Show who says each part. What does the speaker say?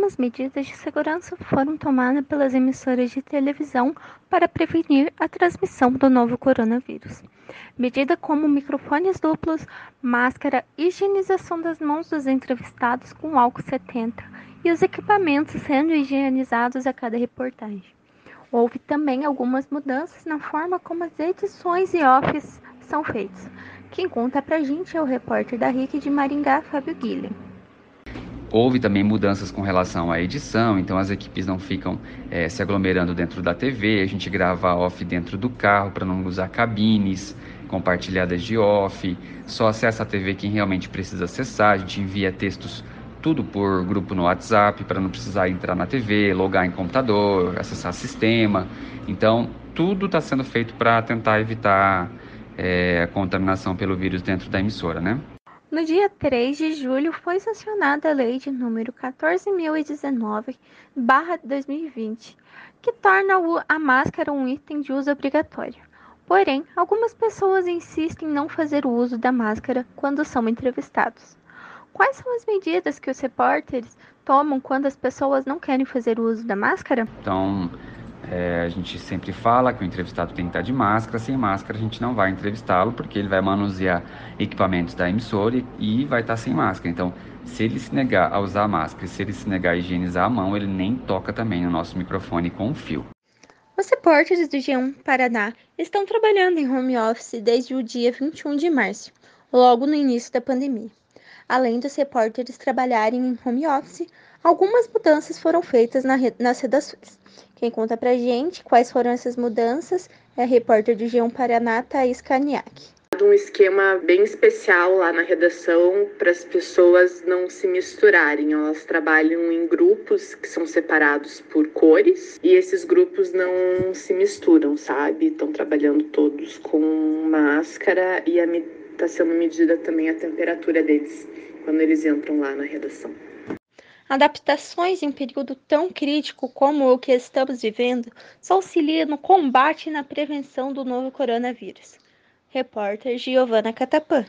Speaker 1: algumas medidas de segurança foram tomadas pelas emissoras de televisão para prevenir a transmissão do novo coronavírus. Medidas como microfones duplos, máscara, higienização das mãos dos entrevistados com álcool 70 e os equipamentos sendo higienizados a cada reportagem. Houve também algumas mudanças na forma como as edições e offs são feitas. Quem conta pra gente é o repórter da RIC de Maringá, Fábio Guilherme.
Speaker 2: Houve também mudanças com relação à edição, então as equipes não ficam é, se aglomerando dentro da TV, a gente grava off dentro do carro para não usar cabines compartilhadas de off, só acessa a TV quem realmente precisa acessar, a gente envia textos tudo por grupo no WhatsApp para não precisar entrar na TV, logar em computador, acessar sistema. Então, tudo está sendo feito para tentar evitar é, a contaminação pelo vírus dentro da emissora, né?
Speaker 1: No dia 3 de julho foi sancionada a lei de número 14.019/2020, que torna a máscara um item de uso obrigatório. Porém, algumas pessoas insistem em não fazer o uso da máscara quando são entrevistados. Quais são as medidas que os repórteres tomam quando as pessoas não querem fazer o uso da máscara?
Speaker 2: Então, é, a gente sempre fala que o entrevistado tem que estar de máscara. Sem máscara, a gente não vai entrevistá-lo, porque ele vai manusear equipamentos da emissora e, e vai estar sem máscara. Então, se ele se negar a usar a máscara, se ele se negar a higienizar a mão, ele nem toca também no nosso microfone com o fio.
Speaker 1: Os repórteres do G1 Paraná estão trabalhando em home office desde o dia 21 de março, logo no início da pandemia. Além dos repórteres trabalharem em home office, algumas mudanças foram feitas na nas redações. Quem conta pra gente quais foram essas mudanças é a repórter do G1 Paraná, Thaís Kaniak
Speaker 3: um esquema bem especial lá na redação para as pessoas não se misturarem. Elas trabalham em grupos que são separados por cores e esses grupos não se misturam, sabe? Estão trabalhando todos com máscara e está sendo medida também a temperatura deles quando eles entram lá na redação.
Speaker 1: Adaptações em período tão crítico como o que estamos vivendo só auxiliam no combate e na prevenção do novo coronavírus. Repórter Giovana Catapã.